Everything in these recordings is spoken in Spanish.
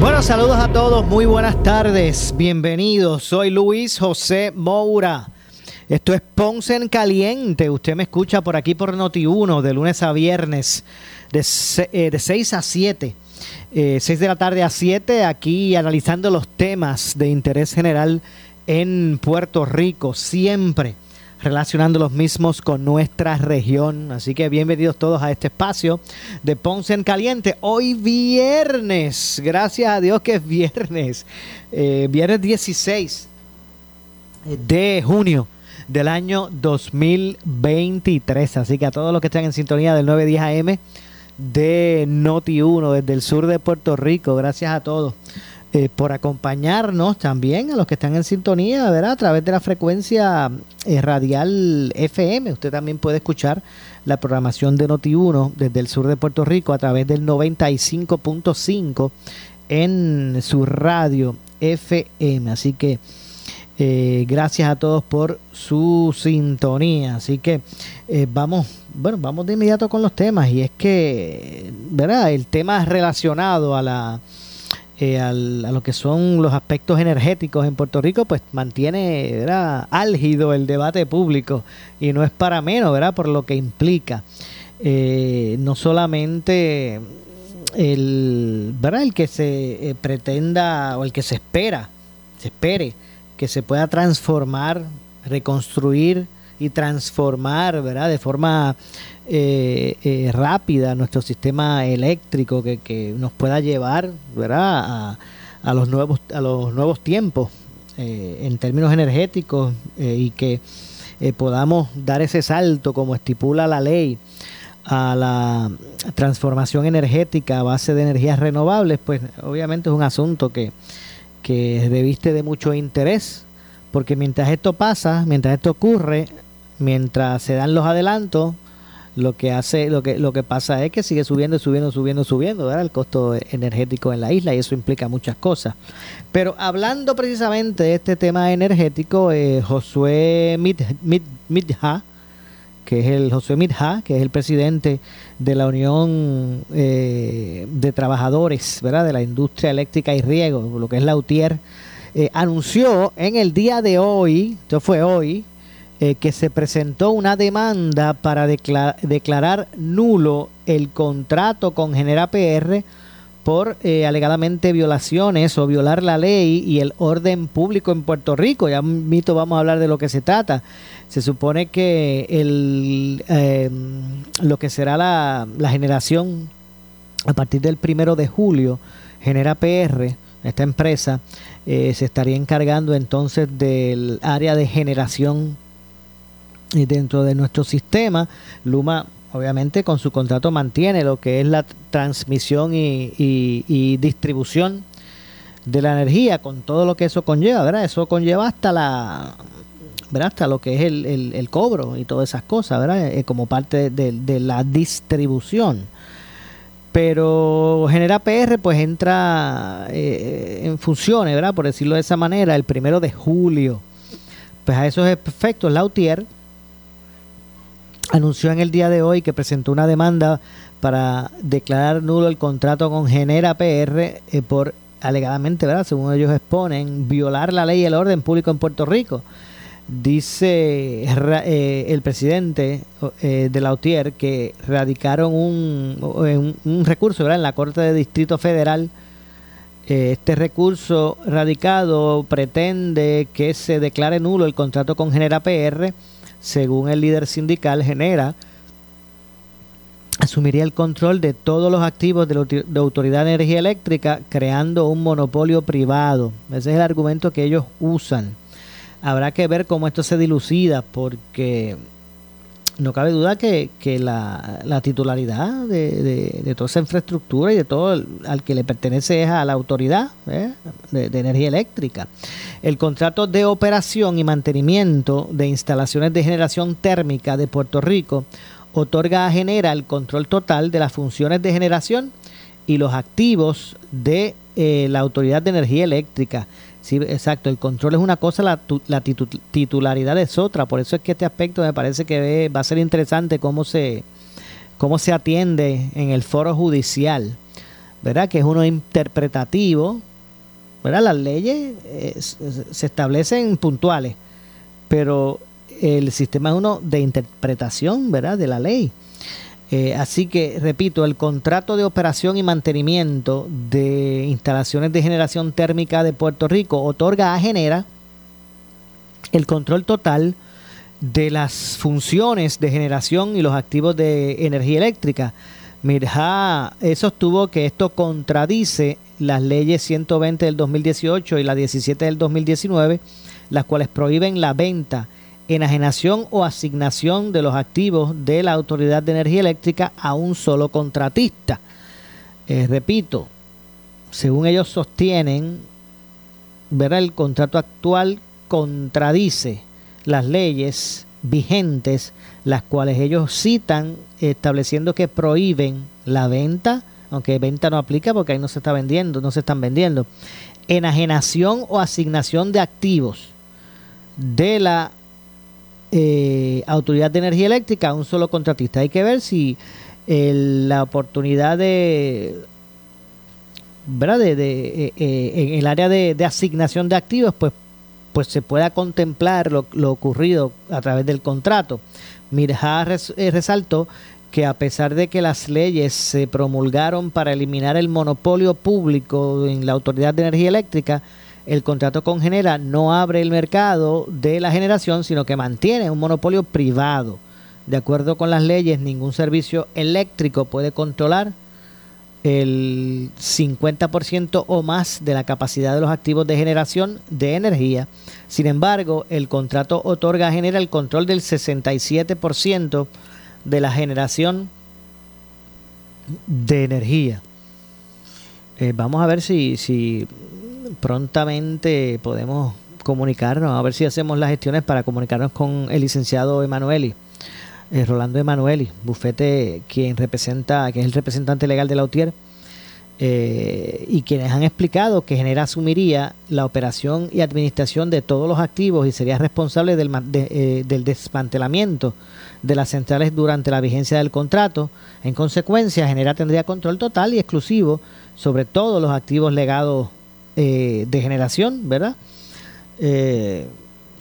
Bueno, saludos a todos, muy buenas tardes, bienvenidos. Soy Luis José Moura. Esto es Ponce en Caliente. Usted me escucha por aquí por Noti1 de lunes a viernes de, eh, de 6 a 7. Eh, 6 de la tarde a 7 aquí analizando los temas de interés general en Puerto Rico, siempre relacionando los mismos con nuestra región. Así que bienvenidos todos a este espacio de Ponce en Caliente. Hoy viernes, gracias a Dios que es viernes, eh, viernes 16 de junio del año 2023. Así que a todos los que están en sintonía del 910 AM de Noti 1 desde el sur de Puerto Rico, gracias a todos. Eh, por acompañarnos también a los que están en sintonía, ¿verdad? A través de la frecuencia eh, radial FM. Usted también puede escuchar la programación de Noti1 desde el sur de Puerto Rico a través del 95.5 en su radio FM. Así que eh, gracias a todos por su sintonía. Así que eh, vamos, bueno, vamos de inmediato con los temas. Y es que, ¿verdad? El tema relacionado a la eh, a lo que son los aspectos energéticos en Puerto Rico, pues mantiene ¿verdad? álgido el debate público y no es para menos, ¿verdad? Por lo que implica. no solamente el, ¿verdad? el que se pretenda o el que se espera, se espere que se pueda transformar, reconstruir y transformar, ¿verdad? De forma eh, eh, rápida nuestro sistema eléctrico que, nos pueda llevar, ¿verdad? A, a, los nuevos a los nuevos tiempos eh, en términos energéticos y que podamos dar ese salto como estipula la ley a la transformación energética a base de energías renovables, pues obviamente es un asunto que que reviste de mucho interés, porque mientras esto pasa, mientras esto ocurre, mientras se dan los adelantos, lo que hace, lo que, lo que pasa es que sigue subiendo, subiendo, subiendo, subiendo, ¿verdad? el costo energético en la isla y eso implica muchas cosas. Pero hablando precisamente de este tema energético, eh, Josué Midha, que es el Josué Midha, que es el presidente de la Unión eh, de Trabajadores ¿verdad? de la Industria Eléctrica y Riego, lo que es la UTIER, eh, anunció en el día de hoy, esto fue hoy, eh, que se presentó una demanda para declarar, nulo el contrato con Genera PR por eh, alegadamente violaciones o violar la ley y el orden público en Puerto Rico. Ya mito vamos a hablar de lo que se trata. Se supone que el, eh, lo que será la, la, generación a partir del primero de julio, Genera PR, esta empresa, eh, se estaría encargando entonces del área de generación dentro de nuestro sistema. Luma obviamente con su contrato mantiene lo que es la transmisión y, y, y, distribución de la energía con todo lo que eso conlleva, ¿verdad? Eso conlleva hasta la ¿verdad? hasta lo que es el, cobro y todas esas cosas, ¿verdad? Eh, como parte de, de, la distribución. Pero Genera PR pues entra eh, en funciones, ¿verdad? Por decirlo de esa manera, el primero de julio. Pues a esos efectos, Lautier anunció en el día de hoy que presentó una demanda para declarar nulo el contrato con Genera PR eh, por alegadamente, ¿verdad? Según ellos exponen, violar la ley y el orden público en Puerto Rico. Dice eh, el presidente eh, de la UTIER que radicaron un, un, un, recurso ¿verdad? en la Corte de Distrito Federal. Este recurso radicado pretende que se declare nulo el contrato con Genera PR según el líder sindical, Genera asumiría el control de todos los activos de la Autoridad de Energía Eléctrica, creando un monopolio privado. Ese es el argumento que ellos usan. Habrá que ver cómo esto se dilucida, porque no cabe duda que, la, titularidad de, toda esa infraestructura y de todo al que le pertenece es a la autoridad ¿eh? de, energía eléctrica. El contrato de operación y mantenimiento de instalaciones de generación térmica de Puerto Rico otorga a Genera el control total de las funciones de generación y los activos de eh, la Autoridad de Energía Eléctrica Sí, exacto. El control es una cosa, la, la titularidad es otra. Por eso es que este aspecto me parece que va a ser interesante cómo se, cómo se atiende en el foro judicial, ¿verdad? Que es uno interpretativo, ¿verdad? Las leyes eh, se establecen puntuales, pero el sistema es uno de interpretación, ¿verdad? De la ley. Eh, así que, repito, el contrato de operación y mantenimiento de instalaciones de generación térmica de Puerto Rico otorga a Genera el control total de las funciones de generación y los activos de energía eléctrica. Mirja sostuvo que esto contradice las leyes 120 del 2018 y la 17 del 2019, las cuales prohíben la venta enajenación o asignación de los activos de la Autoridad de Energía Eléctrica a un solo contratista. Eh, repito, según ellos sostienen, el contrato actual contradice las leyes vigentes, las cuales ellos citan estableciendo que prohíben la venta, aunque venta no aplica porque ahí no se está vendiendo, no se están vendiendo, enajenación o asignación de activos de la eh, Autoridad de Energía Eléctrica a un solo contratista. Hay que ver si la oportunidad de, ¿verdad? de, eh, eh, en el área de, asignación de activos, pues, pues se pueda contemplar lo, ocurrido a través del contrato. Mirja resaltó que a pesar de que las leyes se promulgaron para eliminar el monopolio público en la Autoridad de Energía Eléctrica, el contrato con Genera no abre el mercado de la generación, sino que mantiene un monopolio privado. De acuerdo con las leyes, ningún servicio eléctrico puede controlar el 50% o más de la capacidad de los activos de generación de energía. Sin embargo, el contrato otorga a Genera el control del 67% de la generación de energía. Eh, vamos a ver si, si prontamente podemos comunicarnos, a ver si hacemos las gestiones para comunicarnos con el licenciado Emanueli, eh, Rolando Emanueli, bufete quien representa, que es el representante legal de la UTIER, eh, y quienes han explicado que Genera asumiría la operación y administración de todos los activos y sería responsable del, eh, del desmantelamiento de las centrales durante la vigencia del contrato. En consecuencia, Genera tendría control total y exclusivo sobre todos los activos legados eh, de generación, ¿verdad? Eh,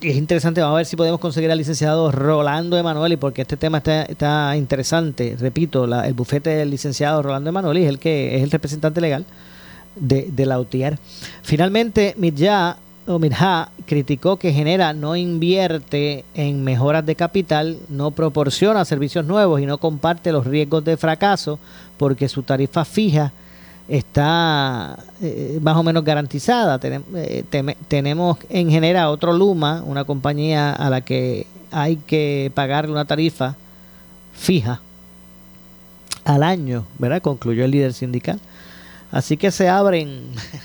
es interesante, vamos a ver si podemos conseguir al licenciado Rolando Emanueli, porque este tema está, interesante. Repito, el bufete del licenciado Rolando Emanueli es el que es el representante legal de, de la UTIER. Finalmente, Mirja, o Mirja criticó que Genera no invierte en mejoras de capital, no proporciona servicios nuevos y no comparte los riesgos de fracaso porque su tarifa fija está eh, más o menos garantizada. Eh, tenemos en general otro Luma, una compañía a la que hay que pagarle una tarifa fija al año, ¿verdad? Concluyó el líder sindical. Así que se abren,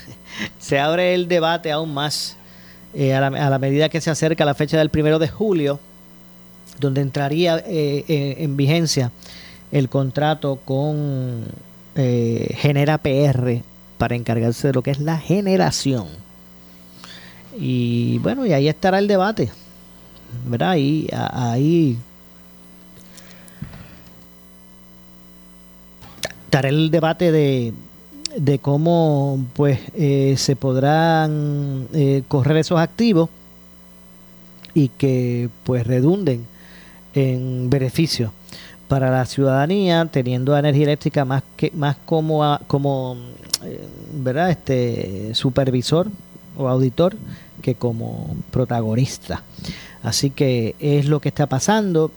se abre el debate aún más eh, a, la, medida que se acerca la fecha del primero de julio, donde entraría en vigencia el contrato con eh, genera PR para encargarse de lo que es la generación. Y bueno, y ahí estará el debate. ¿Verdad? Ahí, ahí estará el debate de, de cómo pues eh, se podrán eh, correr esos activos y que pues redunden en beneficio para la ciudadanía, teniendo energía eléctrica más que más como como eh, verdad este supervisor o auditor que como protagonista. Así que es lo que está pasando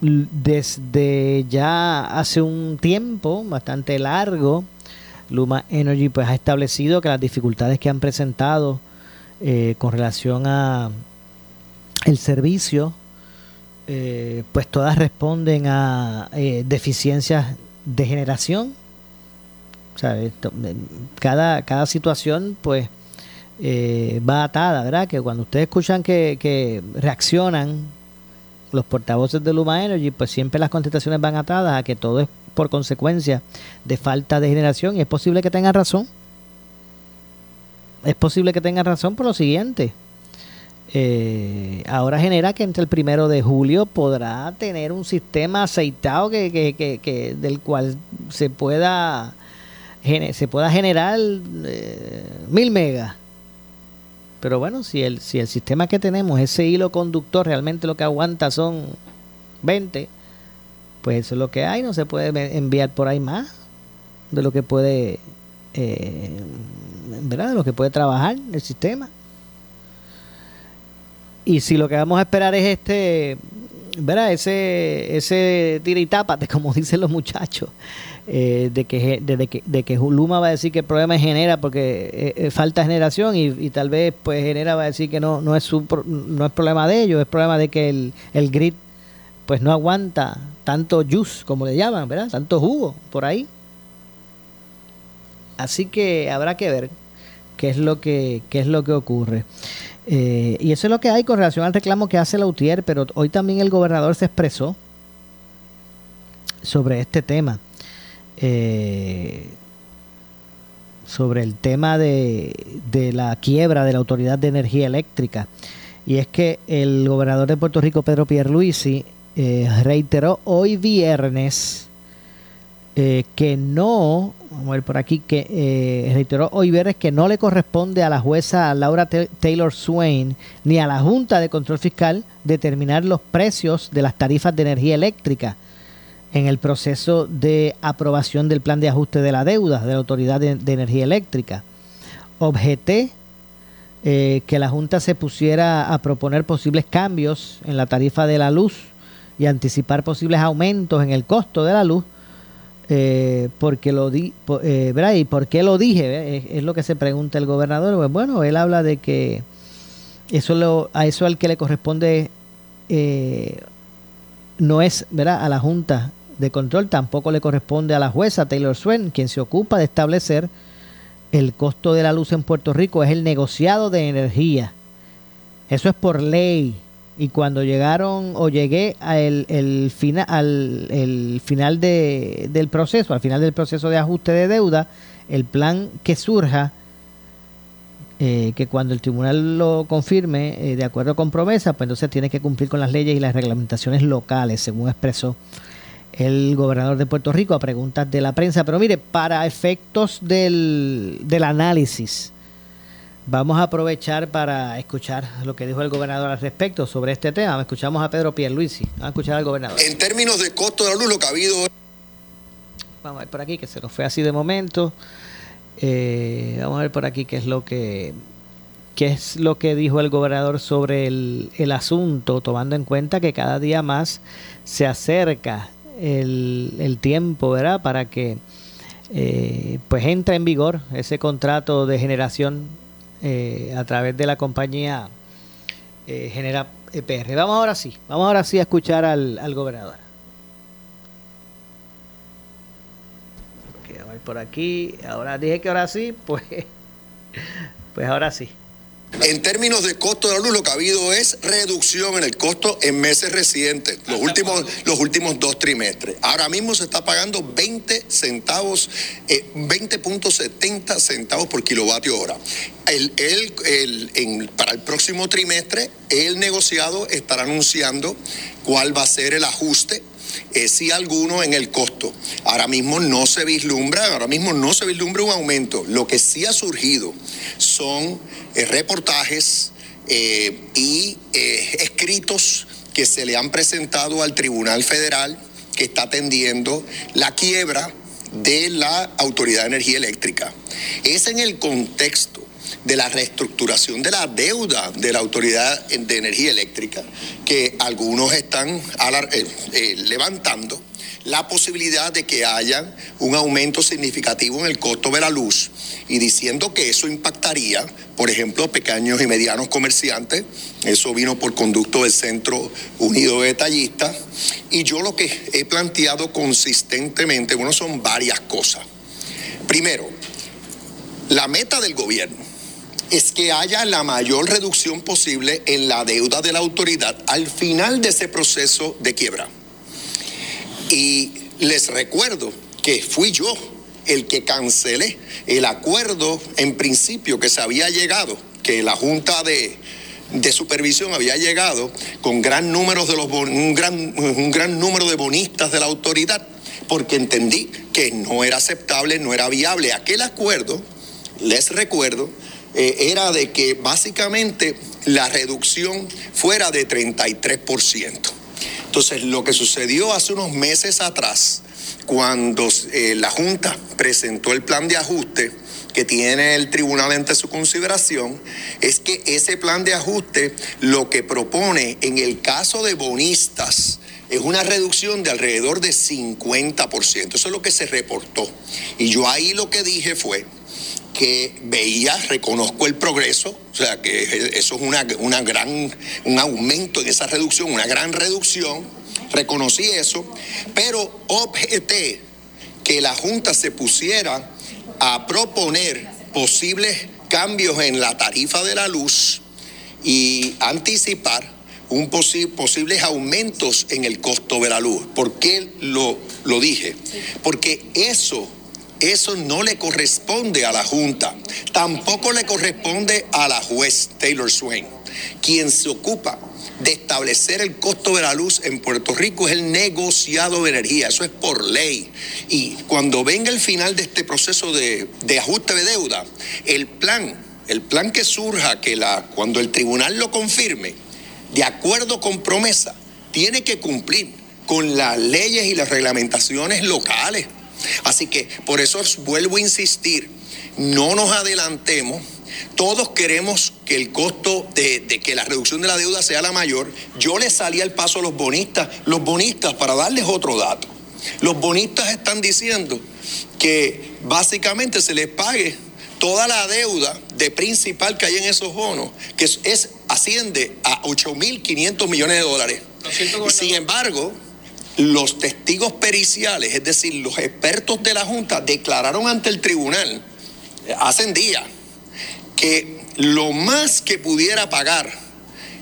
desde ya hace un tiempo bastante largo. Luma Energy pues ha establecido que las dificultades que han presentado eh, con relación a el servicio eh, pues todas responden a eh, deficiencias de generación. cada, cada situación pues va atada, ¿verdad? Que cuando ustedes escuchan que, que reaccionan los portavoces de Luma Energy, pues siempre las contestaciones van atadas a que todo es por consecuencia de falta de generación y es posible que tengan razón. Es posible que tengan razón por lo siguiente. Eh, ahora genera que entre el primero de julio podrá tener un sistema aceitado que, que, que, del cual se pueda se pueda generar eh, mil megas. Pero bueno, si el, si el sistema que tenemos, ese hilo conductor, realmente lo que aguanta son 20, pues eso es lo que hay, no se puede enviar por ahí más de lo que puede, eh, ¿verdad? De lo que puede trabajar el sistema. Y si lo que vamos a esperar es este, ¿verdad? Ese, ese tira y tápate, como dicen los muchachos, eh, de, que, de, que, de que Luma va a decir que el problema es genera porque eh, falta generación y, tal vez pues genera va a decir que no, no, es su, no es problema de ellos, es problema de que el, el grid pues no aguanta tanto juice, como le llaman, ¿verdad? Tanto jugo por ahí. Así que habrá que ver qué es lo que, qué es lo que ocurre. Eh, y eso es lo que hay con relación al reclamo que hace la UTIER, pero hoy también el gobernador se expresó sobre este tema. Eh, sobre el tema de, de la quiebra de la Autoridad de Energía Eléctrica. Y es que el gobernador de Puerto Rico, Pedro Pierluisi, eh, reiteró hoy viernes eh, que no, vamos a ver por aquí, que eh, reiteró hoy viernes que no le corresponde a la jueza Laura Taylor Swain ni a la Junta de Control Fiscal determinar los precios de las tarifas de energía eléctrica en el proceso de aprobación del plan de ajuste de la deuda de la Autoridad de, Energía Eléctrica. Objeté que la Junta se pusiera a proponer posibles cambios en la tarifa de la luz y anticipar posibles aumentos en el costo de la luz, eh, porque lo di, eh, ¿verdad? ¿Y por qué lo dije? Es, lo que se pregunta el gobernador. Pues bueno, él habla de que eso lo, a eso al que le corresponde eh, no es, ¿verdad? A la Junta de Control, tampoco le corresponde a la jueza Taylor Swain, quien se ocupa de establecer el costo de la luz en Puerto Rico, es el negociado de energía. Eso es por ley y cuando llegaron o llegué al el al final de, del proceso, al final del proceso de ajuste de deuda, el plan que surja, eh, que cuando el tribunal lo confirme eh, de acuerdo con promesa, pues entonces tiene que cumplir con las leyes y las reglamentaciones locales, según expresó el gobernador de Puerto Rico a preguntas de la prensa. Pero mire, para efectos del, del análisis, Vamos a aprovechar para escuchar lo que dijo el gobernador al respecto sobre este tema. Escuchamos a Pedro Pierluisi. Vamos a escuchar al gobernador. En términos de costo de la luz, lo que ha habido... Vamos a ver por aquí, que se nos fue así de momento. Eh, vamos a ver por aquí qué es lo que qué es lo que dijo el gobernador sobre el, asunto, tomando en cuenta que cada día más se acerca el, tiempo, ¿verdad? Para que eh, pues entre en vigor ese contrato de generación eh, a través de la compañía eh, Genera EPR. Vamos ahora sí, vamos ahora sí a escuchar al, al gobernador. a ver por aquí, ahora dije que ahora sí, pues, pues ahora sí. En términos de costo de la luz, lo que ha habido es reducción en el costo en meses recientes, los últimos, los últimos dos trimestres. Ahora mismo se está pagando 20 centavos, 20.70 eh, centavos por kilovatio hora. El, el, para el próximo trimestre, el negociado estará anunciando cuál va a ser el ajuste eh, si alguno en el costo. Ahora mismo no se vislumbra, ahora mismo no se vislumbra un aumento. Lo que sí ha surgido son eh, reportajes eh, y escritos que se le han presentado al Tribunal Federal que está atendiendo la quiebra de la Autoridad de Energía Eléctrica. Es en el contexto de la reestructuración de la deuda de la Autoridad de Energía Eléctrica, que algunos están eh, eh, levantando la posibilidad de que haya un aumento significativo en el costo de la luz y diciendo que eso impactaría, por ejemplo, pequeños y medianos comerciantes. Eso vino por conducto del Centro Unido de Detallistas. Y yo lo que he planteado consistentemente, bueno, son varias cosas. Primero, la meta del gobierno es que haya la mayor reducción posible en la deuda de la autoridad al final de ese proceso de quiebra. Y les recuerdo que fui yo el que cancelé el acuerdo en principio que se había llegado, que la Junta de, Supervisión había llegado con gran número de los un gran, un gran número de bonistas de la autoridad, porque entendí que no era aceptable, no era viable. Aquel acuerdo, les recuerdo, eh, era de que básicamente la reducción fuera de 33%. Entonces, lo que sucedió hace unos meses atrás, cuando eh, la Junta presentó el plan de ajuste que tiene el tribunal ante su consideración, es que ese plan de ajuste lo que propone en el caso de bonistas, es una reducción de alrededor de 50%. Eso es lo que se reportó. Y yo ahí lo que dije fue que veía, reconozco el progreso, o sea que eso es una, una gran, un aumento en esa reducción, una gran reducción, reconocí eso, pero objeté que la Junta se pusiera a proponer posibles cambios en la tarifa de la luz y anticipar un posibles aumentos en el costo de la luz. ¿Por qué lo, lo dije? Porque eso eso no le corresponde a la Junta, tampoco le corresponde a la juez Taylor Swain. Quien se ocupa de establecer el costo de la luz en Puerto Rico es el negociado de energía, eso es por ley. Y cuando venga el final de este proceso de, ajuste de deuda, el plan, el plan que surja, que la, cuando el tribunal lo confirme, de acuerdo con promesa, tiene que cumplir con las leyes y las reglamentaciones locales. Así que por eso vuelvo a insistir, no nos adelantemos. Todos queremos que el costo de, que la reducción de la deuda sea la mayor. Yo le salí al paso a los bonistas. Los bonistas, para darles otro dato, los bonistas están diciendo que básicamente se les pague toda la deuda de principal que hay en esos bonos, que es, asciende a 8.500 millones de dólares. Sin embargo, los testigos periciales, es decir, los expertos de la Junta, declararon ante el tribunal eh, hace días que lo más que pudiera pagar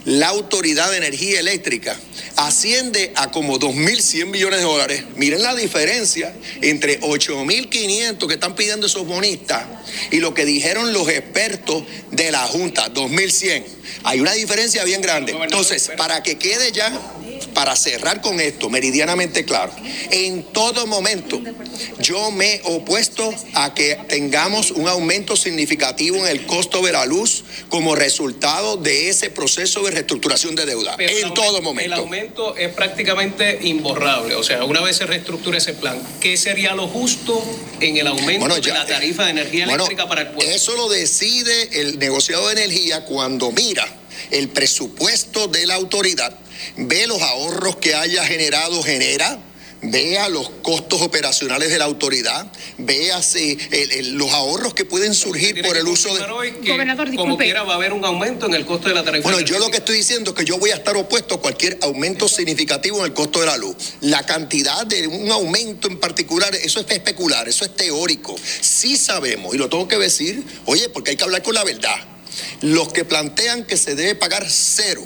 la Autoridad de Energía Eléctrica asciende a como 2.100 millones de dólares. Miren la diferencia entre 8.500 que están pidiendo esos bonistas y lo que dijeron los expertos de la Junta, 2.100. Hay una diferencia bien grande. Entonces, para que quede ya para cerrar con esto, meridianamente claro, en todo momento yo me he opuesto a que tengamos un aumento significativo en el costo de la luz como resultado de ese proceso de reestructuración de deuda. en todo momento. El aumento es prácticamente imborrable. O sea, una vez se reestructura ese plan, ¿qué sería lo justo en el aumento de la tarifa de energía eléctrica para el pueblo? Eso lo decide el negociado de energía cuando mira el presupuesto de la autoridad ve los ahorros que haya generado, genera, vea los costos operacionales de la autoridad, vea si, los ahorros que pueden surgir por el uso de... Gobernador, como quiera va a haber un aumento en el costo de la tarifa. Bueno, yo lo que estoy diciendo es que yo voy a estar opuesto a cualquier aumento significativo en el costo de la luz. La cantidad de un aumento en particular, eso es especular, eso es teórico. Sí sabemos, y lo tengo que decir, oye, porque hay que hablar con la verdad. Los que plantean que se debe pagar cero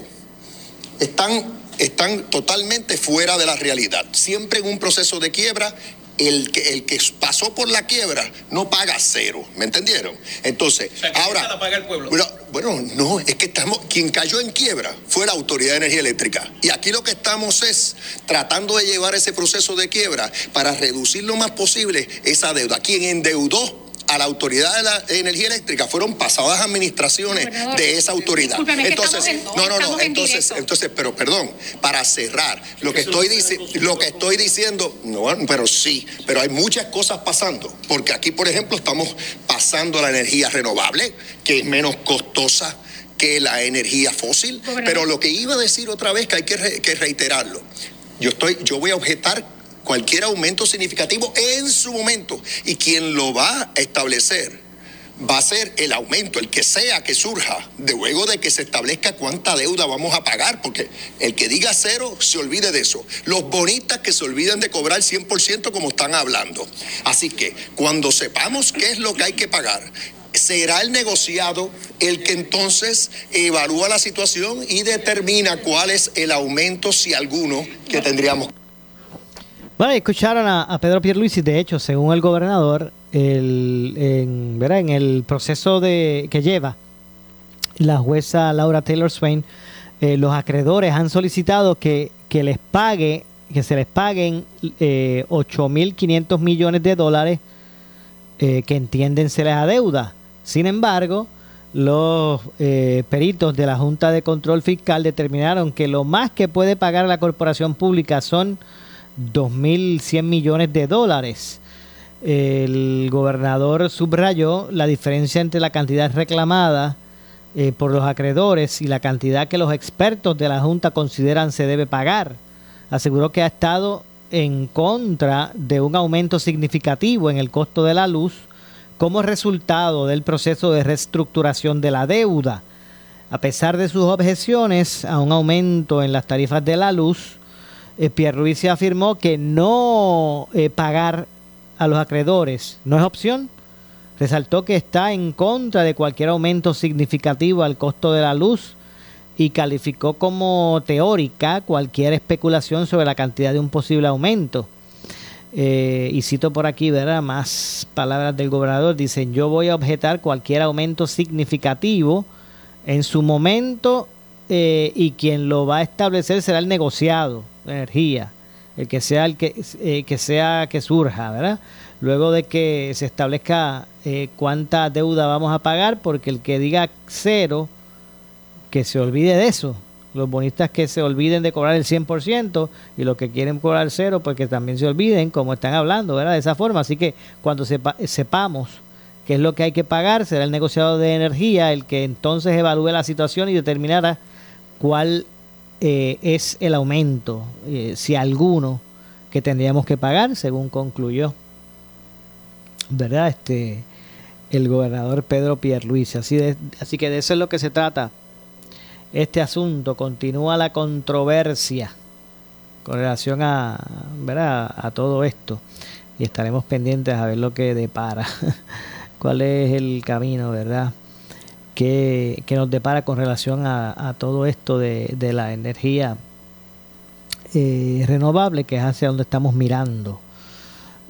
están, están totalmente fuera de la realidad. Siempre en un proceso de quiebra el que, el que pasó por la quiebra no paga cero, ¿me entendieron? Entonces, ahora... La paga el pueblo. Bueno, no, es que estamos, quien cayó en quiebra fue la Autoridad de Energía Eléctrica. Y aquí lo que estamos es tratando de llevar ese proceso de quiebra para reducir lo más posible esa deuda. Quien endeudó a la Autoridad de la Energía Eléctrica fueron pasadas administraciones de esa autoridad. Entonces, no, no, no, entonces, entonces, pero perdón, para cerrar, lo que estoy diciendo, lo que estoy diciendo, no, pero sí, pero hay muchas cosas pasando, porque aquí, por ejemplo, estamos pasando a la energía renovable, que es menos costosa que la energía fósil, pero lo que iba a decir otra vez que hay que, que reiterarlo. Yo estoy, yo voy a objetar cualquier aumento significativo en su momento. Y quien lo va a establecer va a ser el aumento, el que sea que surja, de luego de que se establezca cuánta deuda vamos a pagar, porque el que diga cero se olvide de eso. Los bonistas que se olviden de cobrar 100% como están hablando. Así que cuando sepamos qué es lo que hay que pagar, será el negociado el que entonces evalúa la situación y determina cuál es el aumento, si alguno, que tendríamos. Bueno, escucharon a, Pedro Pierluisi, de hecho, según el gobernador, el, en, el proceso de que lleva la jueza Laura Taylor Swain, eh, los acreedores han solicitado que, que les pague, que se les paguen eh, 8.500 millones de dólares eh, que entienden se les adeuda. Sin embargo, los eh, peritos de la Junta de Control Fiscal determinaron que lo más que puede pagar la corporación pública son 2.100 millones de dólares. El gobernador subrayó la diferencia entre la cantidad reclamada eh, por los acreedores y la cantidad que los expertos de la Junta consideran se debe pagar. Aseguró que ha estado en contra de un aumento significativo en el costo de la luz como resultado del proceso de reestructuración de la deuda. A pesar de sus objeciones a un aumento en las tarifas de la luz, eh, Pierre afirmó que no eh, pagar a los acreedores no es opción. Resaltó que está en contra de cualquier aumento significativo al costo de la luz y calificó como teórica cualquier especulación sobre la cantidad de un posible aumento. Eh, y cito por aquí, ¿verdad? Más palabras del gobernador. Dicen, yo voy a objetar cualquier aumento significativo en su momento y quien lo va a establecer será el negociado energía, el que sea el que, eh, que sea que surja, ¿verdad? Luego de que se establezca eh, cuánta deuda vamos a pagar, porque el que diga cero, que se olvide de eso. Los bonistas que se olviden de cobrar el 100% y los que quieren cobrar cero, pues que también se olviden, como están hablando, ¿verdad? De esa forma. Así que cuando sepamos qué es lo que hay que pagar, será el negociado de energía el que entonces evalúe la situación y determinará cuál eh, es el aumento, eh, si alguno, que tendríamos que pagar, según concluyó, ¿verdad? Este, el gobernador Pedro Pierluisi. Así, de, así que de eso es lo que se trata este asunto. Continúa la controversia con relación a, ¿verdad? a todo esto y estaremos pendientes a ver lo que depara, cuál es el camino, ¿verdad? Que, nos depara con relación a, todo esto de, la energía eh, renovable, que es hacia donde estamos mirando.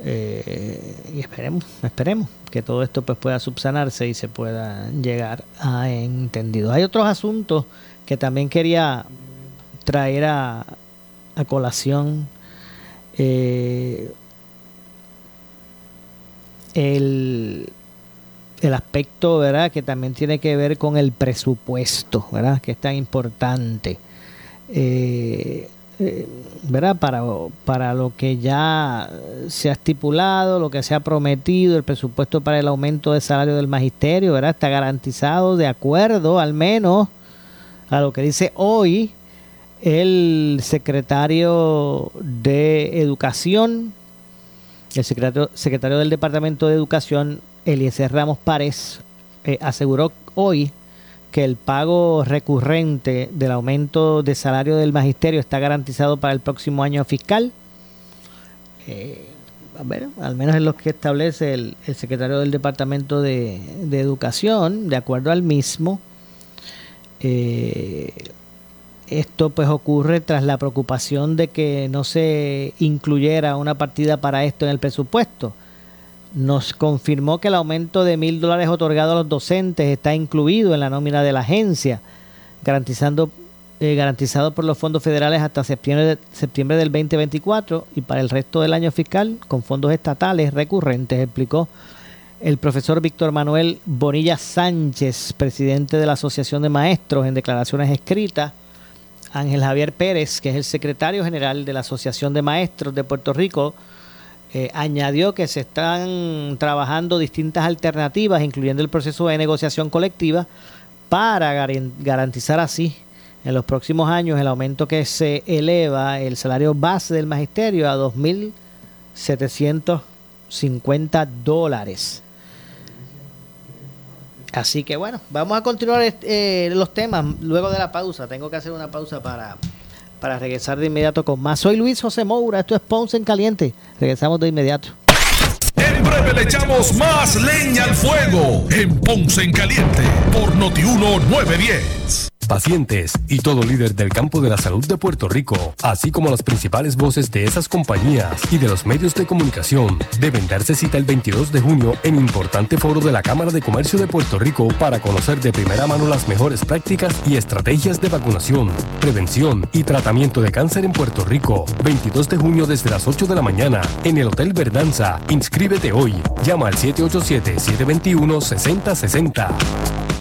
Eh, y esperemos, esperemos que todo esto pues pueda subsanarse y se pueda llegar a entendido. Hay otros asuntos que también quería traer a, colación. Eh, el, el aspecto, ¿verdad? Que también tiene que ver con el presupuesto, ¿verdad? Que es tan importante. Eh, eh, ¿verdad? Para, para lo que ya se ha estipulado, lo que se ha prometido, el presupuesto para el aumento de salario del magisterio, ¿verdad? Está garantizado de acuerdo al menos a lo que dice hoy el secretario de Educación, el secretario, secretario del Departamento de Educación, Eliezer Ramos Párez eh, aseguró hoy que el pago recurrente del aumento de salario del magisterio está garantizado para el próximo año fiscal. Eh, a ver, al menos es lo que establece el, secretario del Departamento de, Educación, de acuerdo al mismo. Eh, esto pues ocurre tras la preocupación de que no se incluyera una partida para esto en el presupuesto nos confirmó que el aumento de mil dólares otorgado a los docentes está incluido en la nómina de la agencia, garantizando eh, garantizado por los fondos federales hasta septiembre, septiembre del 2024 y para el resto del año fiscal con fondos estatales recurrentes, explicó el profesor Víctor Manuel Bonilla Sánchez, presidente de la Asociación de Maestros, en declaraciones escritas. Ángel Javier Pérez, que es el secretario general de la Asociación de Maestros de Puerto Rico, eh, añadió que se están trabajando distintas alternativas, incluyendo el proceso de negociación colectiva, para garantizar así en los próximos años el aumento que se eleva el salario base del magisterio a 2.750 dólares. Así que bueno, vamos a continuar eh, los temas luego de la pausa. Tengo que hacer una pausa para, para regresar de inmediato con más. Soy Luis José Moura, esto es Ponce en Caliente. Regresamos de inmediato. En breve le echamos más leña al fuego en Ponce en Caliente por Notiuno 910 pacientes y todo líder del campo de la salud de Puerto Rico, así como las principales voces de esas compañías y de los medios de comunicación, deben darse cita el 22 de junio en importante foro de la Cámara de Comercio de Puerto Rico para conocer de primera mano las mejores prácticas y estrategias de vacunación, prevención y tratamiento de cáncer en Puerto Rico. 22 de junio desde las 8 de la mañana en el Hotel Verdanza. Inscríbete hoy. Llama al 787-721-6060.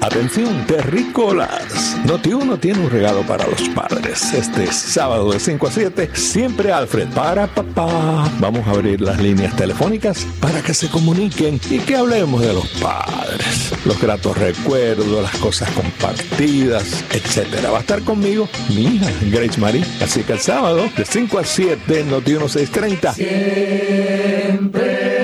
Atención, terrícolas. Noti1 tiene un regalo para los padres. Este sábado de 5 a 7, siempre Alfred para papá. Vamos a abrir las líneas telefónicas para que se comuniquen y que hablemos de los padres. Los gratos recuerdos, las cosas compartidas, etcétera. Va a estar conmigo mi hija, Grace Marie. Así que el sábado de 5 a 7, Noti1 630. Siempre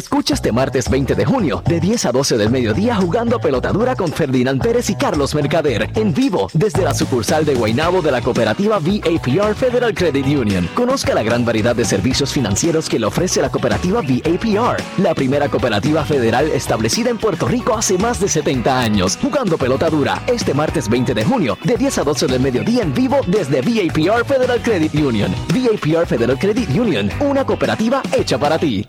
Escucha este martes 20 de junio, de 10 a 12 del mediodía, jugando pelotadura con Ferdinand Pérez y Carlos Mercader, en vivo, desde la sucursal de Guaynabo de la cooperativa VAPR Federal Credit Union. Conozca la gran variedad de servicios financieros que le ofrece la cooperativa VAPR, la primera cooperativa federal establecida en Puerto Rico hace más de 70 años. Jugando pelotadura, este martes 20 de junio, de 10 a 12 del mediodía, en vivo, desde VAPR Federal Credit Union. VAPR Federal Credit Union, una cooperativa hecha para ti.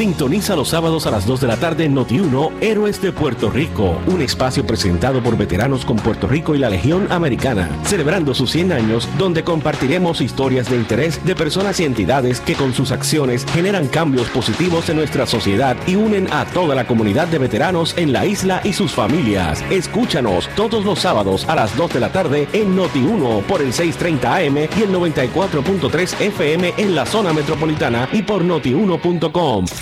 Sintoniza los sábados a las 2 de la tarde en Noti1 Héroes de Puerto Rico, un espacio presentado por veteranos con Puerto Rico y la Legión Americana, celebrando sus 100 años, donde compartiremos historias de interés de personas y entidades que con sus acciones generan cambios positivos en nuestra sociedad y unen a toda la comunidad de veteranos en la isla y sus familias. Escúchanos todos los sábados a las 2 de la tarde en Noti1 por el 630 AM y el 94.3 FM en la zona metropolitana y por notiuno.com.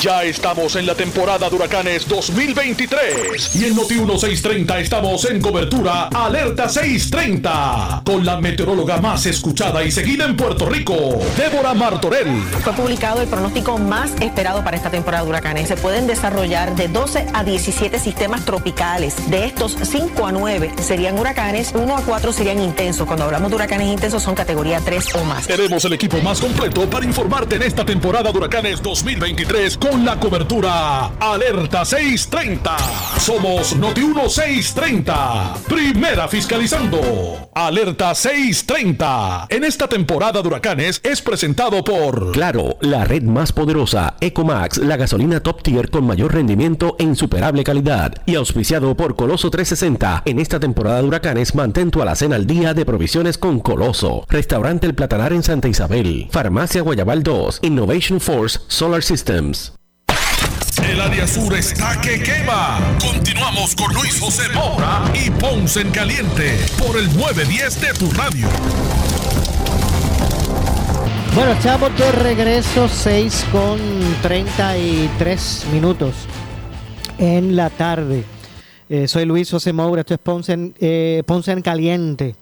Ya estamos en la temporada de huracanes 2023 y en Noti 1630 estamos en cobertura Alerta 630 con la meteoróloga más escuchada y seguida en Puerto Rico, Débora Martorell. Fue publicado el pronóstico más esperado para esta temporada de huracanes. Se pueden desarrollar de 12 a 17 sistemas tropicales. De estos, 5 a 9 serían huracanes, 1 a 4 serían intensos. Cuando hablamos de huracanes intensos son categoría 3 o más. Tenemos el equipo más completo para informarte en esta temporada de huracanes 2023 con la cobertura Alerta 630. Somos Noti 1630. Primera fiscalizando. Alerta 630. En esta temporada de huracanes es presentado por Claro, la red más poderosa, Ecomax, la gasolina top tier con mayor rendimiento e insuperable calidad. Y auspiciado por Coloso 360. En esta temporada de huracanes mantén tu alacena al día de provisiones con Coloso. Restaurante El Platanar en Santa Isabel. Farmacia Guayabal 2. Innovation Force Solar Systems. El área sur está que quema. Continuamos con Luis José Moura y Ponce en Caliente por el 910 de tu radio. Bueno, estamos de regreso 6 con 33 minutos en la tarde. Eh, soy Luis José Moura, esto es Ponce en, eh, Ponce en Caliente.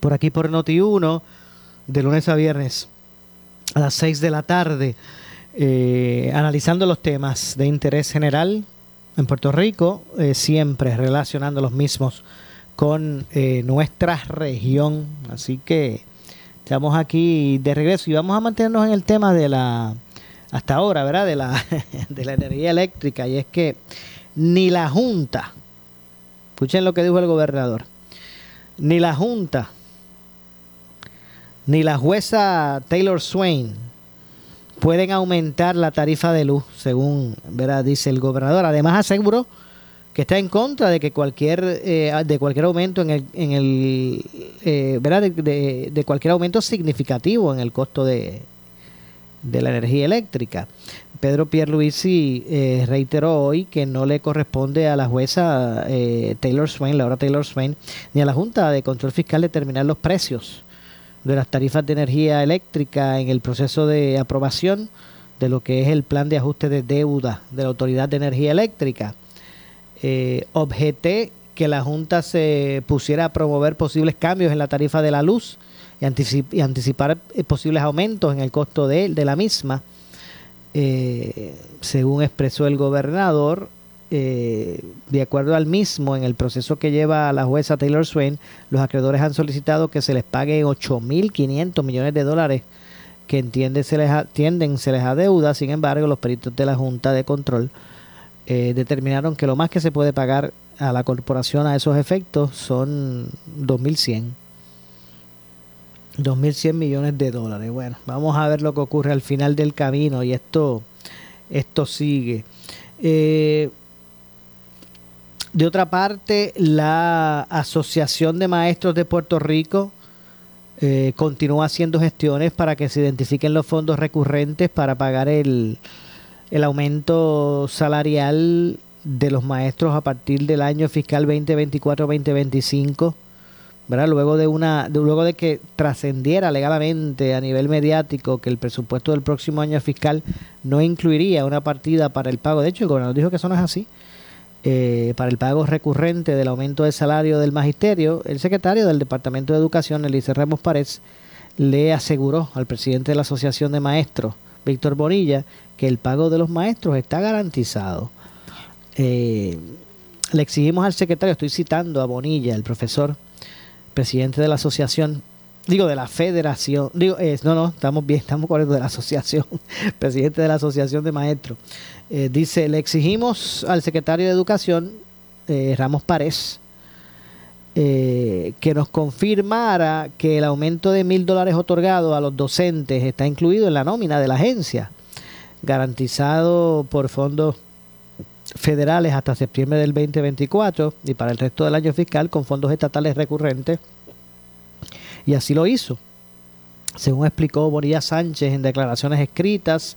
Por aquí por Noti1, de lunes a viernes a las 6 de la tarde. Eh, analizando los temas de interés general en Puerto Rico, eh, siempre relacionando los mismos con eh, nuestra región. Así que estamos aquí de regreso y vamos a mantenernos en el tema de la, hasta ahora, ¿verdad? De la, de la energía eléctrica. Y es que ni la Junta, escuchen lo que dijo el gobernador, ni la Junta, ni la jueza Taylor Swain, pueden aumentar la tarifa de luz, según ¿verdad? dice el gobernador. Además aseguró que está en contra de que cualquier eh, de cualquier aumento en el, en el eh, ¿verdad? De, cualquier aumento significativo en el costo de, de la energía eléctrica. Pedro Pierluisi eh, reiteró hoy que no le corresponde a la jueza eh, Taylor Swain, Laura Taylor Swain, ni a la Junta de Control Fiscal determinar los precios de las tarifas de energía eléctrica en el proceso de aprobación de lo que es el plan de ajuste de deuda de la Autoridad de Energía Eléctrica. Eh, objeté que la Junta se pusiera a promover posibles cambios en la tarifa de la luz y, anticipar eh, posibles aumentos en el costo de, de la misma. Eh, según expresó el gobernador, eh, de acuerdo al mismo, en el proceso que lleva la jueza Taylor Swain, los acreedores han solicitado que se les pague 8.500 millones de dólares que entiende se les tienden se les adeuda. Sin embargo, los peritos de la Junta de Control eh, determinaron que lo más que se puede pagar a la corporación a esos efectos son 2.100. 2.100 millones de dólares. Bueno, vamos a ver lo que ocurre al final del camino y esto, esto sigue. Eh, de otra parte, la Asociación de Maestros de Puerto Rico eh, continúa haciendo gestiones para que se identifiquen los fondos recurrentes para pagar el, el aumento salarial de los maestros a partir del año fiscal 2024-2025. ¿verdad? Luego de una luego de que trascendiera legalmente a nivel mediático que el presupuesto del próximo año fiscal no incluiría una partida para el pago. De hecho, el gobernador dijo que eso no es así eh, para el pago recurrente del aumento del salario del magisterio, el secretario del Departamento de Educación, Elise Ramos Párez, le aseguró al presidente de la Asociación de Maestros, Víctor Bonilla, que el pago de los maestros está garantizado. Eh, le exigimos al secretario, estoy citando a Bonilla, el profesor, presidente de la asociación, digo de la federación, digo, no, no, estamos bien, estamos correctos de la asociación, presidente de la asociación de maestros, eh, dice, le exigimos al secretario de Educación, eh, Ramos Párez, eh, que nos confirmara que el aumento de mil dólares otorgado a los docentes está incluido en la nómina de la agencia, garantizado por fondos federales hasta septiembre del 2024 y para el resto del año fiscal con fondos estatales recurrentes. Y así lo hizo. Según explicó Bonilla Sánchez en declaraciones escritas,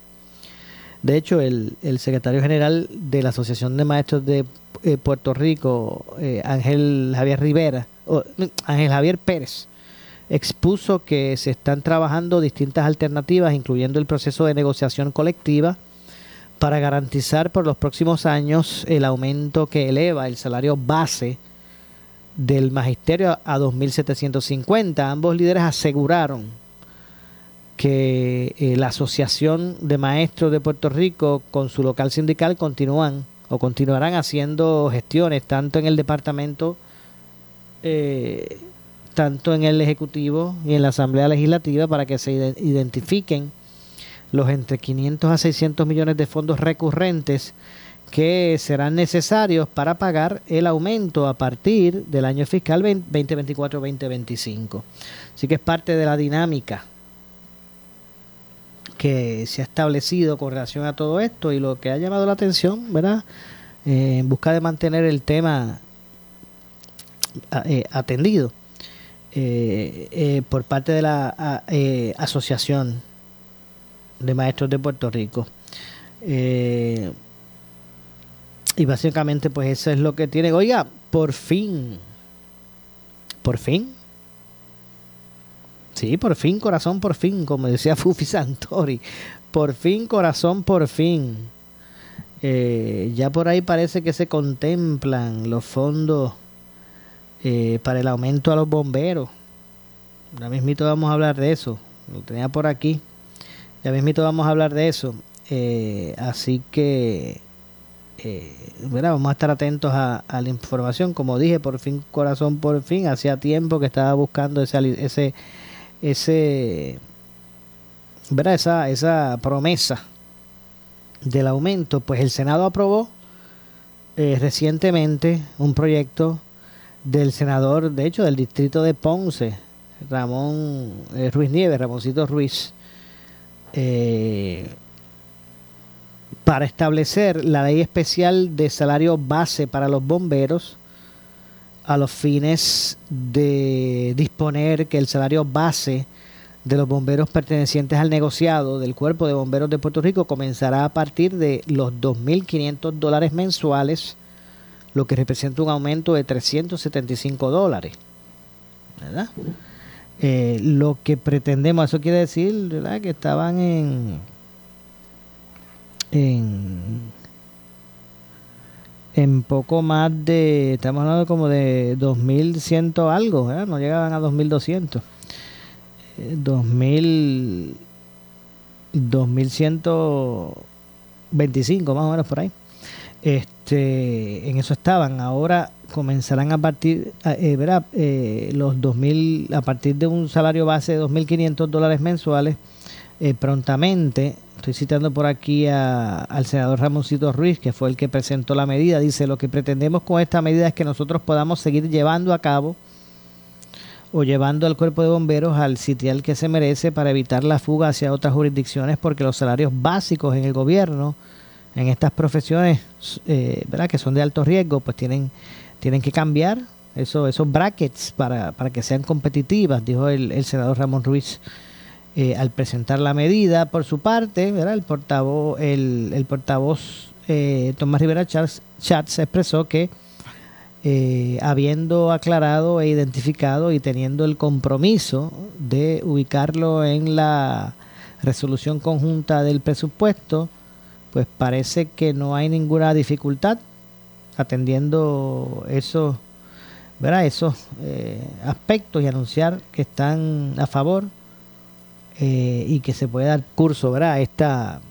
de hecho, el, secretario general de la Asociación de Maestros de eh, Puerto Rico, eh, Ángel Javier Rivera, o, Ángel Javier Pérez, expuso que se están trabajando distintas alternativas, incluyendo el proceso de negociación colectiva, para garantizar por los próximos años el aumento que eleva el salario base del magisterio a 2.750. Ambos líderes aseguraron que eh, la Asociación de Maestros de Puerto Rico con su local sindical continúan o continuarán haciendo gestiones tanto en el departamento, eh, tanto en el Ejecutivo y en la Asamblea Legislativa para que se identifiquen los entre 500 a 600 millones de fondos recurrentes que serán necesarios para pagar el aumento a partir del año fiscal 2024-2025. Así que es parte de la dinámica que se ha establecido con relación a todo esto y lo que ha llamado la atención, ¿verdad? Eh, en busca de mantener el tema eh, atendido eh, por parte de la Asociación de Maestros de Puerto Rico. Y básicamente pues eso es lo que tiene. Oiga, por fin, por fin, Sí, por fin, corazón, por fin, como decía Fufi Santori. Por fin, corazón, por fin. Eh, ya por ahí parece que se contemplan los fondos eh, para el aumento a los bomberos. Ya mismito vamos a hablar de eso. Lo tenía por aquí. Ya mismito vamos a hablar de eso. Eh, así que vamos a estar atentos a, la información. Como dije, por fin, corazón, por fin. Hacía tiempo que estaba buscando ese, ese ese, ¿verdad? Esa, esa promesa del aumento, pues el Senado aprobó eh, recientemente un proyecto del senador, de hecho, del distrito de Ponce, Ramón eh, Ruiz Nieves, Ramoncito Ruiz, eh, para establecer la ley especial de salario base para los bomberos a los fines de disponer que el salario base de los bomberos pertenecientes al negociado del Cuerpo de Bomberos de Puerto Rico comenzará a partir de los 2.500 dólares mensuales, lo que representa un aumento de 375 dólares. ¿Verdad? Eh, lo que pretendemos, eso quiere decir ¿verdad? que estaban en, en poco más de, estamos hablando como de 2100 algo, no llegaban a 2200. 2000 2125 más o menos por ahí. Este, en eso estaban. Ahora comenzarán a partir, eh, verá, eh, los 2000, a partir de un salario base de 2.500 dólares mensuales, eh, prontamente Estoy citando por aquí al senador Ramoncito Ruiz, que fue el que presentó la medida. Dice, lo que pretendemos con esta medida es que nosotros podamos seguir llevando a cabo o llevando al cuerpo de bomberos al sitial que se merece para evitar la fuga hacia otras jurisdicciones, porque los salarios básicos en el gobierno, en estas profesiones, eh, ¿verdad? que son de alto riesgo, pues tienen, tienen que cambiar eso, esos brackets para, para que sean competitivas, dijo el, el senador Ramón Ruiz. Eh, al presentar la medida por su parte, el portavoz, el, portavoz eh, Tomás Rivera Chats expresó que eh, habiendo aclarado e identificado y teniendo el compromiso de ubicarlo en la resolución conjunta del presupuesto, pues parece que no hay ninguna dificultad atendiendo esos, ¿verdad? esos aspectos y anunciar que están a favor eh, y que se pueda dar curso a esta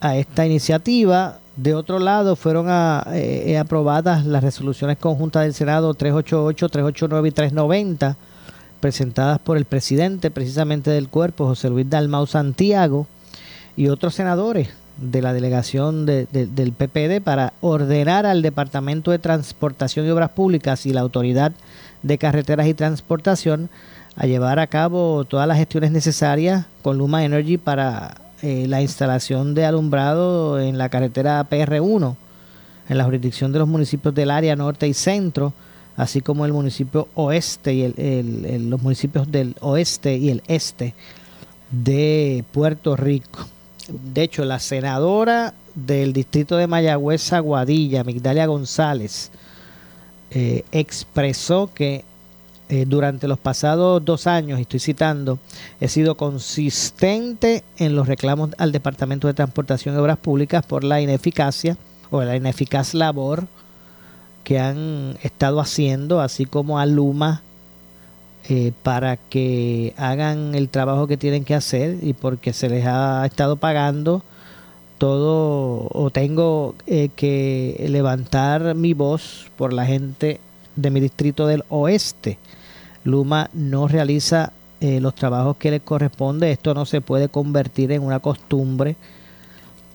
a esta iniciativa. De otro lado, fueron eh, aprobadas las resoluciones conjuntas del Senado 388, 389 y 390, presentadas por el presidente precisamente del cuerpo, José Luis Dalmau Santiago, y otros senadores de la delegación del PPD para ordenar al Departamento de Transportación y Obras Públicas y la Autoridad de Carreteras y Transportación a llevar a cabo todas las gestiones necesarias con Luma Energy para eh, la instalación de alumbrado en la carretera PR1, en la jurisdicción de los municipios del área norte y centro, así como el municipio oeste y el, los municipios del oeste y el este de Puerto Rico. De hecho, la senadora del distrito de Mayagüez, Aguadilla, Migdalia González, eh, expresó que eh, durante los pasados dos años, estoy citando, he sido consistente en los reclamos al Departamento de Transportación y Obras Públicas por la ineficacia o la ineficaz labor que han estado haciendo, así como a Luma, eh, para que hagan el trabajo que tienen que hacer y porque se les ha estado pagando todo o tengo eh, que levantar mi voz por la gente de mi distrito del oeste Luma no realiza eh, los trabajos que le corresponde. Esto no se puede convertir en una costumbre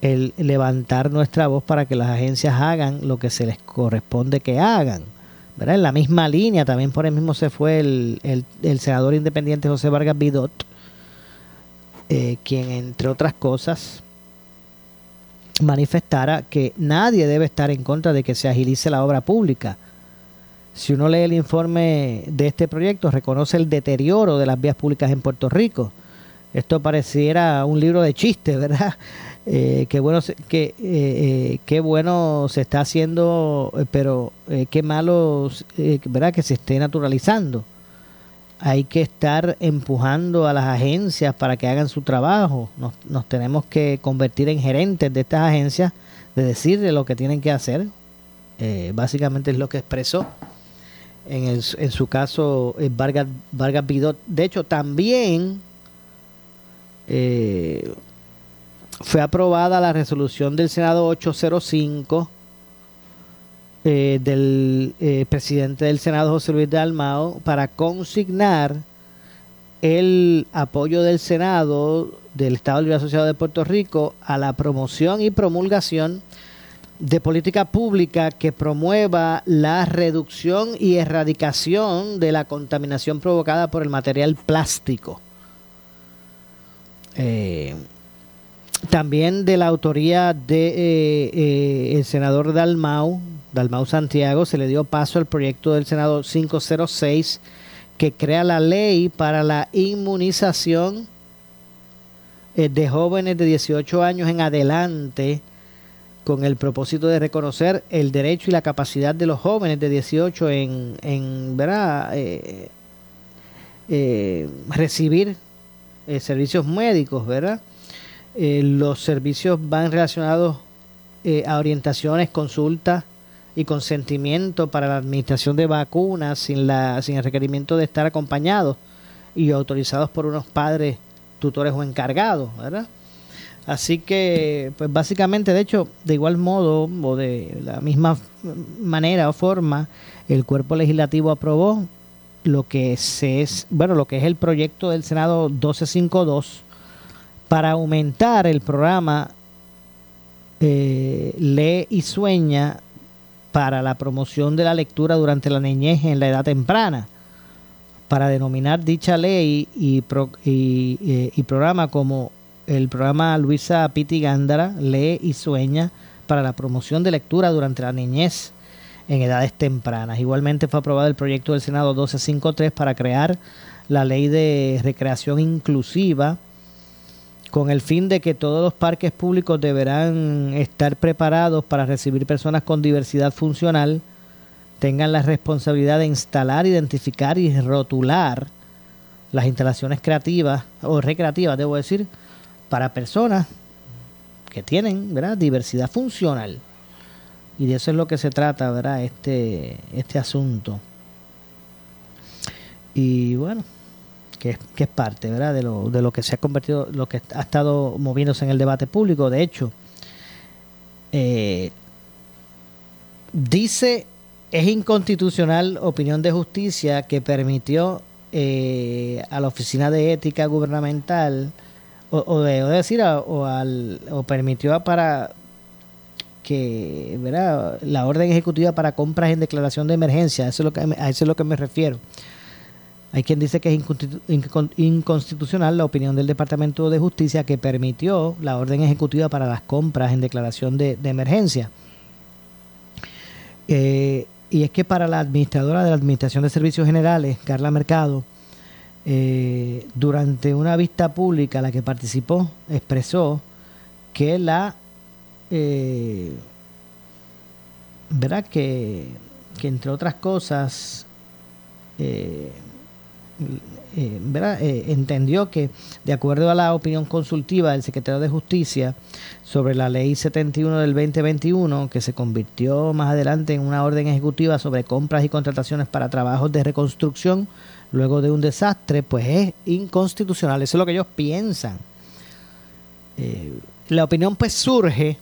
el levantar nuestra voz para que las agencias hagan lo que se les corresponde que hagan. En la misma línea, también por el mismo se fue el, senador independiente José Vargas Bidot, eh, quien entre otras cosas manifestara que nadie debe estar en contra de que se agilice la obra pública. Si uno lee el informe de este proyecto, reconoce el deterioro de las vías públicas en Puerto Rico. Esto pareciera un libro de chistes, ¿verdad? eh, qué bueno que eh, eh, qué bueno se está haciendo eh, pero qué malo verdad que se esté naturalizando hay que estar empujando a las agencias para que hagan su trabajo nos, nos tenemos que convertir en gerentes de estas agencias de decirle lo que tienen que hacer básicamente es lo que expresó en, el, en su caso Vargas Vargas Bidot de hecho también eh, fue aprobada la resolución del Senado 805 eh, del eh, presidente del Senado, José Luis Dalmao, para consignar el apoyo del Senado del Estado Libre Asociado de Puerto Rico a la promoción y promulgación de política pública que promueva la reducción y erradicación de la contaminación provocada por el material plástico. Eh, también de la autoría de eh, eh, senador Dalmau, Dalmau Santiago, se le dio paso al proyecto del Senado 506 que crea la ley para la inmunización de jóvenes de 18 años en adelante con el propósito de reconocer el derecho y la capacidad de los jóvenes de 18 en, en ¿verdad? recibir servicios médicos, ¿verdad? Eh, los servicios van relacionados eh, a orientaciones, consultas y consentimiento para la administración de vacunas sin, la, sin el requerimiento de estar acompañados y autorizados por unos padres, tutores o encargados, ¿verdad? Así que, pues básicamente, de hecho, de igual modo o de la misma manera o forma, el cuerpo legislativo aprobó lo que es, bueno, lo que es el proyecto del Senado 1252 para aumentar el programa eh, y Sueña para la promoción de la lectura durante la niñez en la edad temprana, para denominar dicha ley y, eh, y, programa como el programa Luisa Piti Gándara, Lee y Sueña para la promoción de lectura durante la niñez en edades tempranas. Igualmente fue aprobado el proyecto del Senado 1253 para crear la ley de recreación inclusiva con el fin de que todos los parques públicos deberán estar preparados para recibir personas con diversidad funcional, tengan la responsabilidad de instalar, identificar y rotular las instalaciones creativas o recreativas, debo decir, para personas que tienen ¿verdad? diversidad funcional. Y de eso es lo que se trata, ¿verdad? Este, este asunto. Y bueno, que, es parte ¿verdad? De, lo, de lo que se ha convertido, lo que ha estado moviéndose en el debate público. De hecho, eh, dice, es inconstitucional opinión de justicia que permitió eh, a la Oficina de Ética Gubernamental, o, de, decir, o, al, o permitió para que ¿verdad? la orden ejecutiva para compras en declaración de emergencia, eso es lo que, a eso es lo que me refiero hay quien dice que es inconstitucional la opinión del Departamento de Justicia que permitió la orden ejecutiva para las compras en declaración de, emergencia. Eh, y es que para la administradora de la Administración de Servicios Generales, Carla Mercado, eh, durante una vista pública a la que participó, expresó que la... Eh, ¿Verdad? Que, que entre otras cosas... Eh, eh, eh, entendió que, de acuerdo a la opinión consultiva del secretario de Justicia sobre la ley 71 del 2021, que se convirtió más adelante en una orden ejecutiva sobre compras y contrataciones para trabajos de reconstrucción luego de un desastre, pues es inconstitucional. Eso es lo que ellos piensan. Eh, la opinión pues surge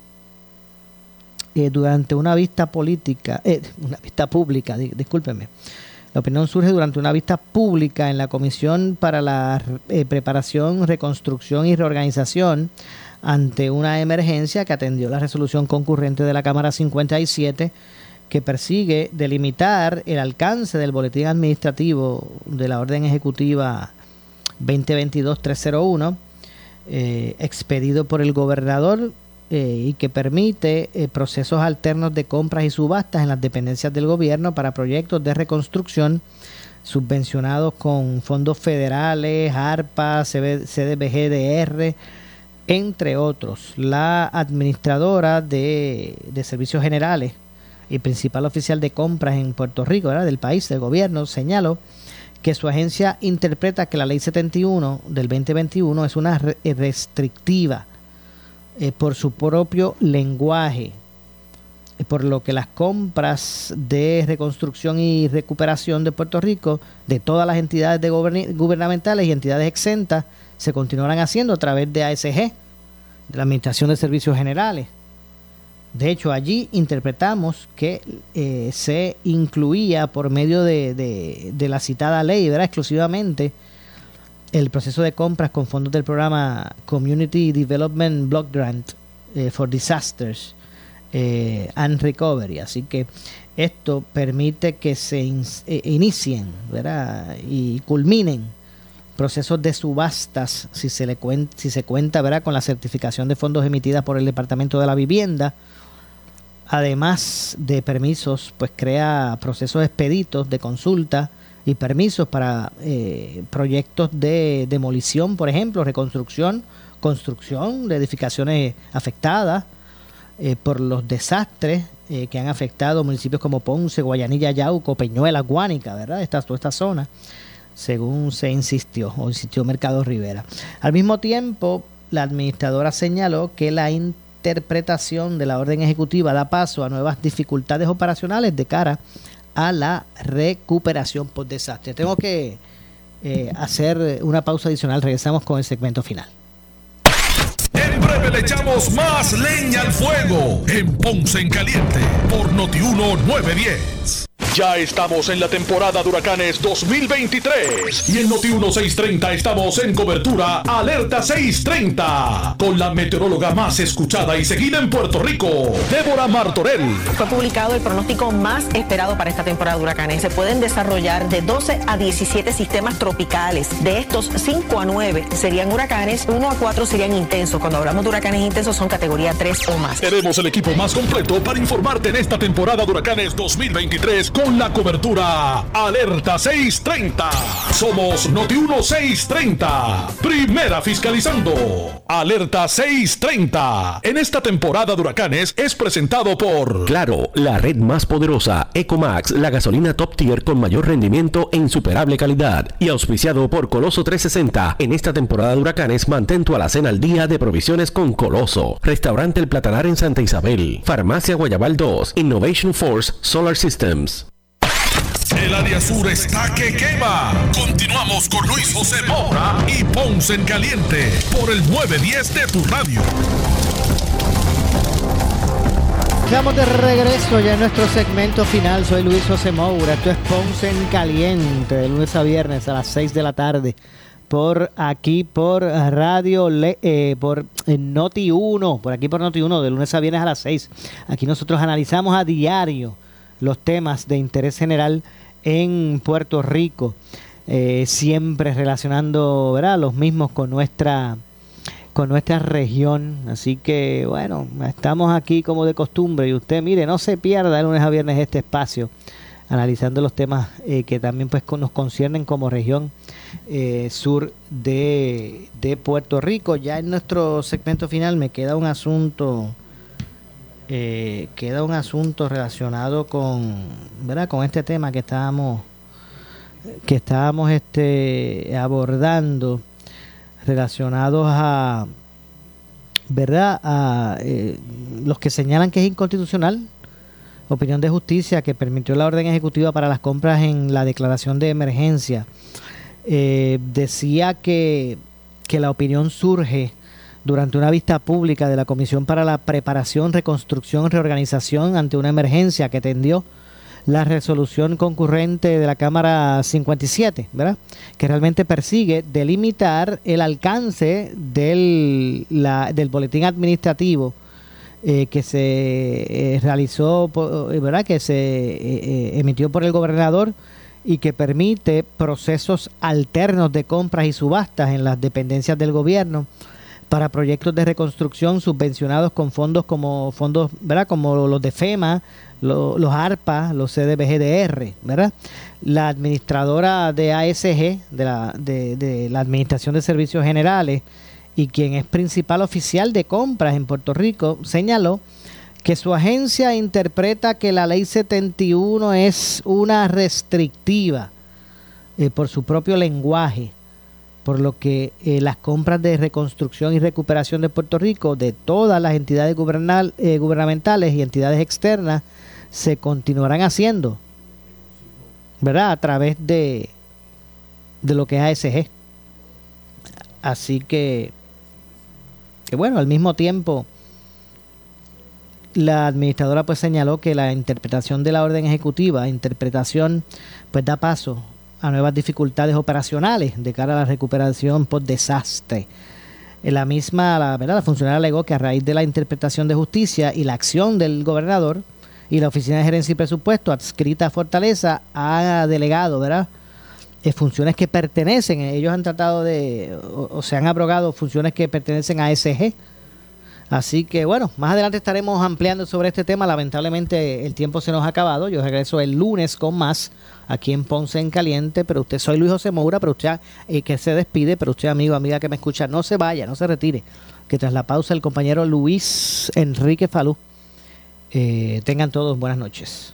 durante una vista política, una vista pública, discúlpenme, la opinión surge durante una vista pública en la Comisión para la eh, Preparación, Reconstrucción y Reorganización ante una emergencia que atendió la resolución concurrente de la Cámara 57 que persigue delimitar el alcance del boletín administrativo de la orden ejecutiva 2022-301 eh, expedido por el gobernador eh, y que permite eh, procesos alternos de compras y subastas en las dependencias del gobierno para proyectos de reconstrucción subvencionados con fondos federales, ARPA, CDBGDR, entre otros. La administradora de, Servicios Generales y principal oficial de compras en Puerto Rico, del país, del gobierno, señaló que su agencia interpreta que la ley 71 del 2021 es una restrictiva eh, por su propio lenguaje, eh, por lo que las compras de reconstrucción y recuperación de Puerto Rico, de todas las entidades gubernamentales y entidades exentas, se continuarán haciendo a través de ASG, de la Administración de Servicios Generales. De hecho, allí interpretamos que eh, se incluía por medio de, la citada ley, ¿verdad? exclusivamente, el proceso de compras con fondos del programa Community Development Block Grant eh, for Disasters eh, and Recovery. Así que esto permite que se inicien ¿verdad? y culminen procesos de subastas si se, le si se cuenta con la certificación de fondos emitida por el Departamento de la Vivienda además de permisos, pues crea procesos expeditos de consulta y permisos para eh, proyectos de demolición, por ejemplo, reconstrucción, construcción de edificaciones afectadas eh, por los desastres eh, que han afectado municipios como Ponce, Guayanilla, Yauco, Peñuela, Guánica, ¿verdad? Esta, toda esta zona, según se insistió o insistió Mercado Rivera. Al mismo tiempo, la administradora señaló que la interpretación de la orden ejecutiva da paso a nuevas dificultades operacionales de cara a la recuperación por desastre. Tengo que eh, hacer una pausa adicional. Regresamos con el segmento final. En breve le echamos más leña al fuego en Ponce en Caliente por Notiuno 910. Ya estamos en la temporada de huracanes 2023 y en Noti 1630 estamos en cobertura Alerta 630 con la meteoróloga más escuchada y seguida en Puerto Rico, Débora Martorell. Fue publicado el pronóstico más esperado para esta temporada de huracanes. Se pueden desarrollar de 12 a 17 sistemas tropicales. De estos, 5 a 9 serían huracanes, 1 a 4 serían intensos. Cuando hablamos de huracanes intensos son categoría 3 o más. Tenemos el equipo más completo para informarte en esta temporada de huracanes 2023 con la cobertura Alerta 630. Somos Noti 1630. Primera fiscalizando. Alerta 630. En esta temporada de huracanes es presentado por Claro, la red más poderosa, Ecomax, la gasolina top tier con mayor rendimiento e insuperable calidad. Y auspiciado por Coloso 360. En esta temporada de huracanes mantén tu alacena al día de provisiones con Coloso. Restaurante El Platanar en Santa Isabel. Farmacia Guayabal 2. Innovation Force Solar Systems. El área sur está que quema. Continuamos con Luis José Moura y Ponce en Caliente por el 910 de tu radio. Estamos de regreso ya en nuestro segmento final. Soy Luis José Moura. Esto es Ponce en Caliente, de lunes a viernes a las 6 de la tarde. Por aquí, por Radio, eh, por Noti 1, por aquí por Noti 1, de lunes a viernes a las 6. Aquí nosotros analizamos a diario los temas de interés general en Puerto Rico, eh, siempre relacionando ¿verdad? los mismos con nuestra con nuestra región. Así que bueno, estamos aquí como de costumbre y usted mire, no se pierda el lunes a viernes este espacio analizando los temas eh, que también pues nos conciernen como región eh, sur de, de Puerto Rico. Ya en nuestro segmento final me queda un asunto eh, queda un asunto relacionado con, ¿verdad? con este tema que estábamos que estábamos este abordando relacionados a verdad a eh, los que señalan que es inconstitucional opinión de justicia que permitió la orden ejecutiva para las compras en la declaración de emergencia eh, decía que, que la opinión surge durante una vista pública de la Comisión para la Preparación, Reconstrucción, Reorganización ante una emergencia que tendió la resolución concurrente de la Cámara 57, ¿verdad? Que realmente persigue delimitar el alcance del, del boletín administrativo eh, que se eh, realizó, eh, ¿verdad? Que se emitió por el gobernador y que permite procesos alternos de compras y subastas en las dependencias del gobierno para proyectos de reconstrucción subvencionados con fondos como fondos, ¿verdad? Como los de FEMA, los ARPA, los CDBGDR, ¿verdad? La administradora de ASG, de la, Administración de Servicios Generales, y quien es principal oficial de compras en Puerto Rico, señaló que su agencia interpreta que la ley 71 es una restrictiva eh, por su propio lenguaje por lo que eh, las compras de reconstrucción y recuperación de Puerto Rico de todas las entidades eh, gubernamentales y entidades externas se continuarán haciendo, ¿verdad? A través de, de lo que es ASG. Así que, que bueno, al mismo tiempo, la administradora pues señaló que la interpretación de la orden ejecutiva, interpretación pues da paso a nuevas dificultades operacionales de cara a la recuperación por desastre. La misma, la, ¿verdad? la funcionaria alegó que a raíz de la interpretación de justicia y la acción del gobernador y la Oficina de Gerencia y Presupuesto adscrita a Fortaleza ha delegado, ¿verdad? Eh, funciones que pertenecen, ellos han tratado de, o, se han abrogado funciones que pertenecen a SG, Así que bueno, más adelante estaremos ampliando sobre este tema. Lamentablemente el tiempo se nos ha acabado. Yo regreso el lunes con más aquí en Ponce en Caliente. Pero usted, soy Luis José Moura, pero usted eh, que se despide, pero usted amigo, amiga que me escucha, no se vaya, no se retire. Que tras la pausa el compañero Luis Enrique Falú. Eh, tengan todos buenas noches.